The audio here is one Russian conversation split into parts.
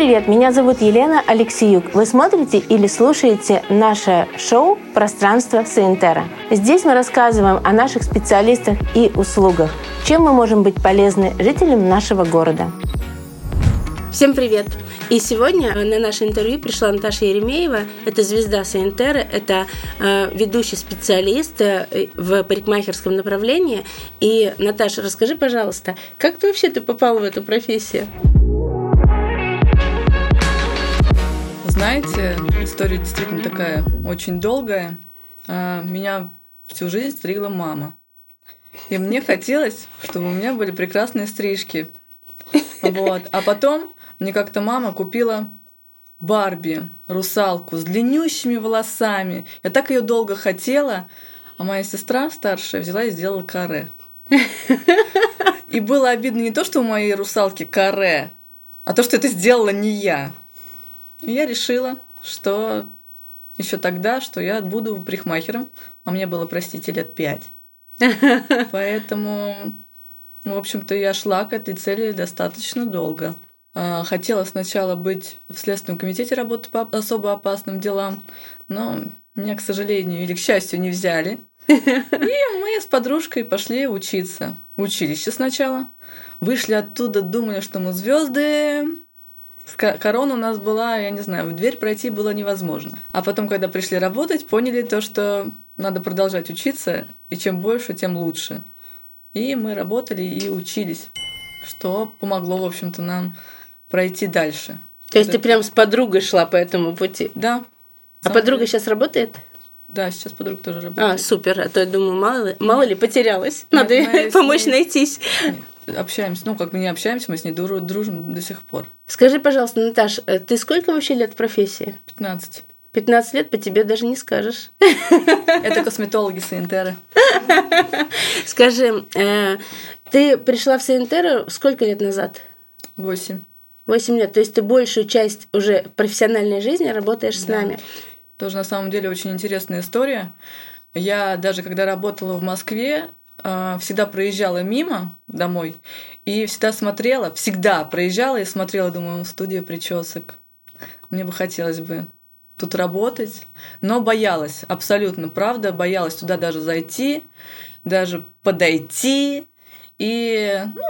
привет! Меня зовут Елена Алексеюк. Вы смотрите или слушаете наше шоу «Пространство Саентера». Здесь мы рассказываем о наших специалистах и услугах, чем мы можем быть полезны жителям нашего города. Всем привет! И сегодня на наше интервью пришла Наташа Еремеева. Это звезда Саентера, это э, ведущий специалист э, в парикмахерском направлении. И, Наташа, расскажи, пожалуйста, как ты вообще ты попала в эту профессию? Знаете, история действительно такая очень долгая. А, меня всю жизнь стригла мама. И мне хотелось, чтобы у меня были прекрасные стрижки. Вот. А потом мне как-то мама купила Барби, русалку с длиннющими волосами. Я так ее долго хотела, а моя сестра старшая взяла и сделала каре. И было обидно не то, что у моей русалки каре, а то, что это сделала не я. И я решила, что еще тогда, что я буду парикмахером, а мне было, простите, лет пять. Поэтому, в общем-то, я шла к этой цели достаточно долго. А, хотела сначала быть в Следственном комитете работать по особо опасным делам, но меня, к сожалению или к счастью, не взяли. И мы с подружкой пошли учиться. Училище сначала. Вышли оттуда, думали, что мы звезды. Корона у нас была, я не знаю, в дверь пройти было невозможно. А потом, когда пришли работать, поняли то, что надо продолжать учиться, и чем больше, тем лучше. И мы работали и учились, что помогло, в общем-то, нам пройти дальше. То есть ты прям с подругой шла по этому пути? Да. А подруга сейчас работает? Да, сейчас подруга тоже работает. А, супер. А то я думаю, мало ли, мало ли потерялась. Надо Нет, помочь ней... найтись. Общаемся, ну, как бы не общаемся, мы с ней дружим до сих пор. Скажи, пожалуйста, Наташ, э, ты сколько вообще лет в профессии? 15. 15 лет по тебе даже не скажешь. Это косметологи Саентеры. Скажи, э, ты пришла в Саентеру сколько лет назад? Восемь. 8 лет. То есть ты большую часть уже профессиональной жизни работаешь да. с нами. Тоже на самом деле очень интересная история. Я даже когда работала в Москве, всегда проезжала мимо домой и всегда смотрела, всегда проезжала и смотрела, думаю, студия причесок. Мне бы хотелось бы тут работать, но боялась, абсолютно, правда, боялась туда даже зайти, даже подойти. И ну,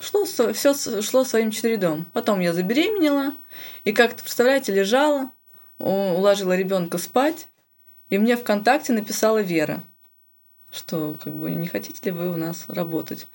шло, все шло своим чередом. Потом я забеременела, и как-то, представляете, лежала, уложила ребенка спать, и мне ВКонтакте написала Вера, что как бы не хотите ли вы у нас работать.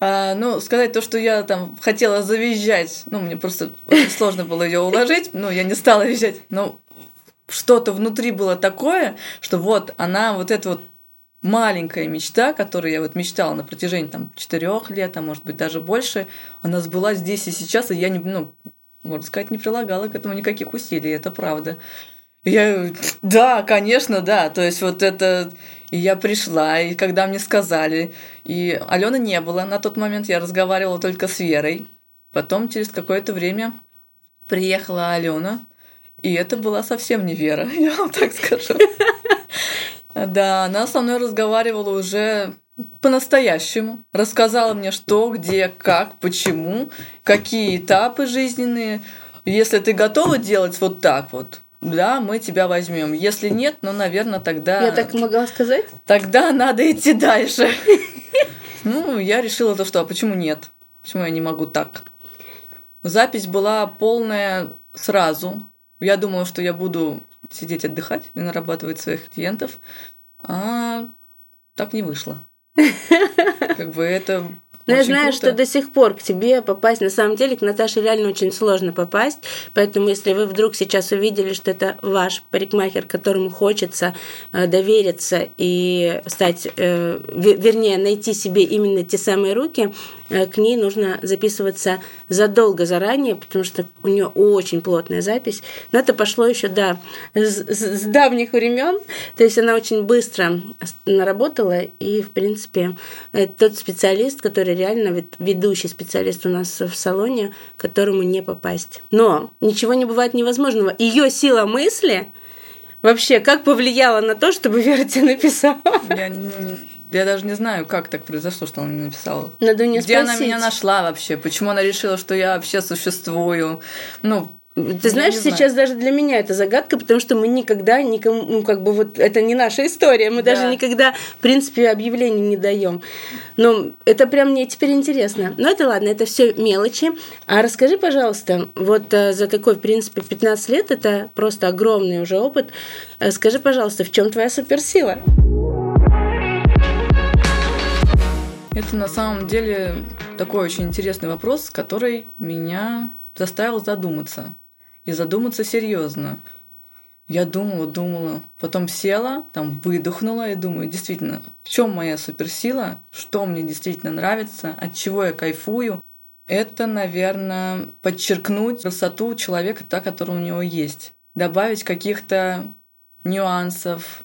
А, ну, сказать то, что я там хотела завизжать, ну, мне просто очень сложно было ее уложить, ну, я не стала визжать, но что-то внутри было такое, что вот она вот это вот маленькая мечта, которую я вот мечтала на протяжении там четырех лет, а может быть даже больше, она сбылась здесь и сейчас, и я не, ну, можно сказать, не прилагала к этому никаких усилий, это правда. Я, да, конечно, да, то есть вот это, и я пришла, и когда мне сказали, и Алены не было на тот момент, я разговаривала только с Верой, потом через какое-то время приехала Алена, и это была совсем не Вера, я вам так скажу. Да, она со мной разговаривала уже по-настоящему. Рассказала мне, что, где, как, почему, какие этапы жизненные. Если ты готова делать вот так вот, да, мы тебя возьмем. Если нет, ну, наверное, тогда... Я так могла сказать? Тогда надо идти дальше. Ну, я решила то, что, а почему нет? Почему я не могу так? Запись была полная сразу. Я думала, что я буду сидеть отдыхать и нарабатывать своих клиентов, а так не вышло. Как бы это но я знаю, круто. что до сих пор к тебе попасть, на самом деле, к Наташе реально очень сложно попасть. Поэтому, если вы вдруг сейчас увидели, что это ваш парикмахер, которому хочется э, довериться и стать, э, вернее, найти себе именно те самые руки, к ней нужно записываться задолго заранее, потому что у нее очень плотная запись. Но это пошло еще да, с, с давних времен. То есть она очень быстро наработала, и, в принципе, тот специалист, который реально ведущий специалист у нас в салоне, которому не попасть. Но ничего не бывает невозможного. Ее сила мысли вообще как повлияла на то, чтобы Вера тебе написала? Я я даже не знаю, как так произошло, что она мне написала. Надо у нее Где спросить. она меня нашла вообще? Почему она решила, что я вообще существую? Ну, ты знаешь, сейчас знаю. даже для меня это загадка, потому что мы никогда никому, ну, как бы вот это не наша история, мы да. даже никогда, в принципе, объявлений не даем. Но это прям мне теперь интересно. Но это ладно, это все мелочи. А расскажи, пожалуйста, вот э, за такой, в принципе, 15 лет, это просто огромный уже опыт. Э, скажи, пожалуйста, в чем твоя суперсила? Это на самом деле такой очень интересный вопрос, который меня заставил задуматься и задуматься серьезно. Я думала, думала, потом села, там выдохнула и думаю, действительно, в чем моя суперсила, что мне действительно нравится, от чего я кайфую. Это, наверное, подчеркнуть красоту человека, та, которая у него есть. Добавить каких-то нюансов,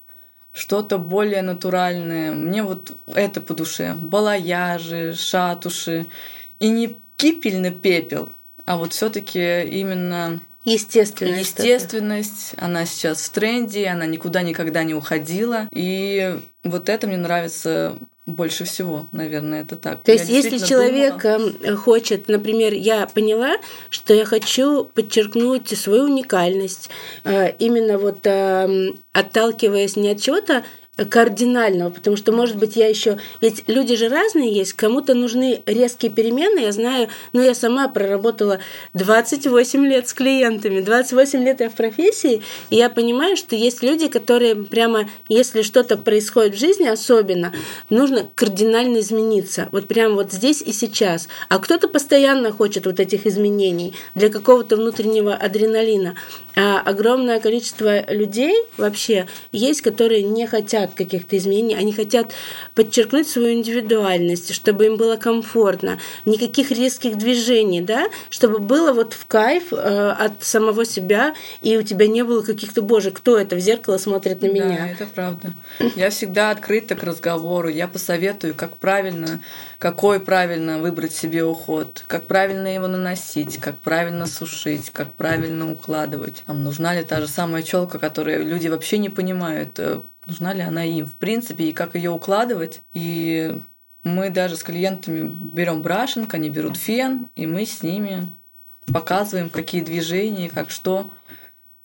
что-то более натуральное. Мне вот это по душе. Балаяжи, шатуши. И не кипельный пепел, а вот все таки именно Естественность. Естественность. Она сейчас в тренде, она никуда никогда не уходила. И вот это мне нравится больше всего, наверное, это так. То есть, если человек думала... Эм, хочет, например, я поняла, что я хочу подчеркнуть свою уникальность, э, именно вот эм, отталкиваясь не от чего-то кардинального, потому что, может быть, я еще... Ведь люди же разные есть, кому-то нужны резкие перемены, я знаю, но я сама проработала 28 лет с клиентами, 28 лет я в профессии, и я понимаю, что есть люди, которые прямо, если что-то происходит в жизни особенно, нужно кардинально измениться, вот прямо вот здесь и сейчас. А кто-то постоянно хочет вот этих изменений для какого-то внутреннего адреналина. А огромное количество людей вообще есть, которые не хотят каких-то изменений, они хотят подчеркнуть свою индивидуальность, чтобы им было комфортно, никаких резких движений, да, чтобы было вот в кайф э, от самого себя, и у тебя не было каких-то, боже, кто это в зеркало смотрит на меня. Да, это правда. Я всегда открыта к разговору, я посоветую, как правильно, какой правильно выбрать себе уход, как правильно его наносить, как правильно сушить, как правильно укладывать. Там нужна ли та же самая челка, которую люди вообще не понимают, э, нужна ли она им, в принципе, и как ее укладывать. И мы даже с клиентами берем брашинг, они берут фен, и мы с ними показываем, какие движения, как что.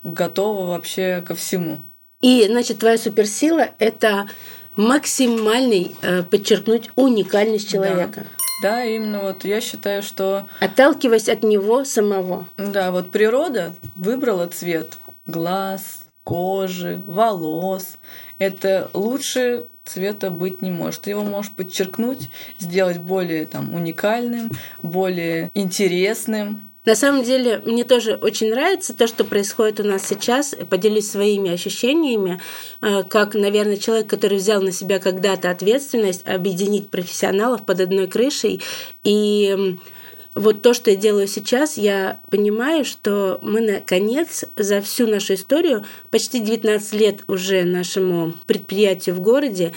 Готово вообще ко всему. И, значит, твоя суперсила – это максимальный э, подчеркнуть уникальность человека. Да. да, именно вот я считаю, что... Отталкиваясь от него самого. Да, вот природа выбрала цвет глаз, кожи, волос. Это лучше цвета быть не может. Ты его можешь подчеркнуть, сделать более там, уникальным, более интересным. На самом деле, мне тоже очень нравится то, что происходит у нас сейчас. Поделюсь своими ощущениями, э, как, наверное, человек, который взял на себя когда-то ответственность объединить профессионалов под одной крышей и вот то, что я делаю сейчас, я понимаю, что мы, наконец, за всю нашу историю, почти 19 лет уже нашему предприятию в городе,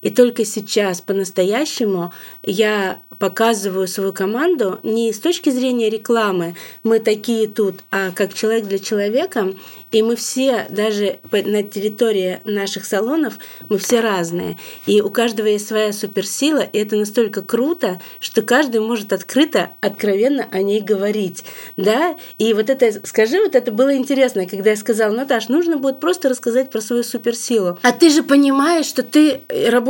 и только сейчас по-настоящему я показываю свою команду не с точки зрения рекламы, мы такие тут, а как человек для человека. И мы все, даже на территории наших салонов, мы все разные. И у каждого есть своя суперсила, и это настолько круто, что каждый может открыто, откровенно о ней говорить. Да? И вот это, скажи, вот это было интересно, когда я сказала, Наташ, нужно будет просто рассказать про свою суперсилу. А ты же понимаешь, что ты работаешь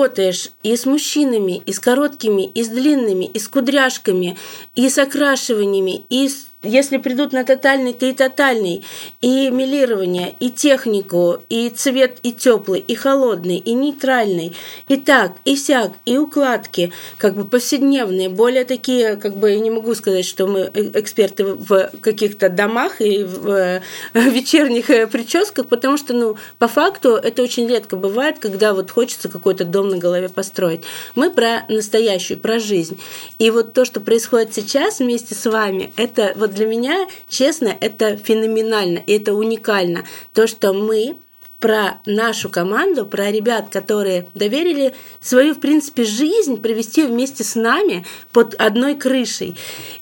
и с мужчинами, и с короткими, и с длинными, и с кудряшками, и с окрашиваниями, и с если придут на тотальный, то и тотальный, и милирование, и технику, и цвет и теплый, и холодный, и нейтральный, и так, и сяк, и укладки, как бы повседневные, более такие, как бы, я не могу сказать, что мы эксперты в каких-то домах и в э, вечерних э, прическах, потому что, ну, по факту это очень редко бывает, когда вот хочется какой-то дом на голове построить. Мы про настоящую, про жизнь. И вот то, что происходит сейчас вместе с вами, это вот вот для меня, честно, это феноменально, и это уникально. То, что мы про нашу команду, про ребят, которые доверили свою, в принципе, жизнь провести вместе с нами под одной крышей.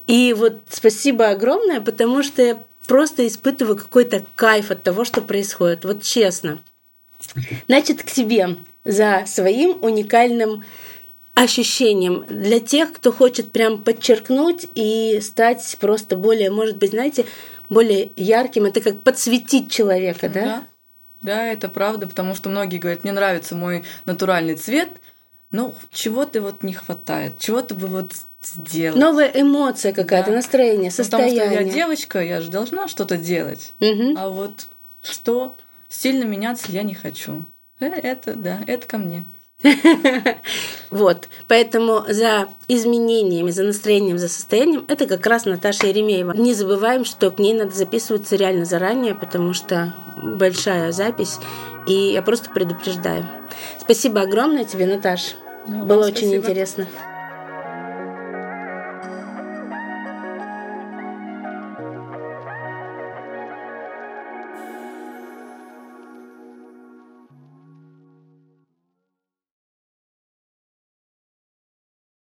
И вот спасибо огромное, потому что я просто испытываю какой-то кайф от того, что происходит. Вот честно. Значит, к тебе. за своим уникальным ощущением для тех, кто хочет прям подчеркнуть и стать просто более, может быть, знаете, более ярким. Это как подсветить человека, да? Да, да это правда, потому что многие говорят, мне нравится мой натуральный цвет, но чего-то вот не хватает, чего-то бы вот сделать. Новая эмоция какая-то, да. настроение, состояние. Потому что я девочка, я же должна что-то делать. Угу. А вот что сильно меняться я не хочу. Э, это, да, это ко мне. Вот, поэтому за изменениями, за настроением, за состоянием это как раз Наташа Еремеева. Не забываем, что к ней надо записываться реально заранее, потому что большая запись, и я просто предупреждаю. Спасибо огромное тебе, Наташ. Было очень интересно.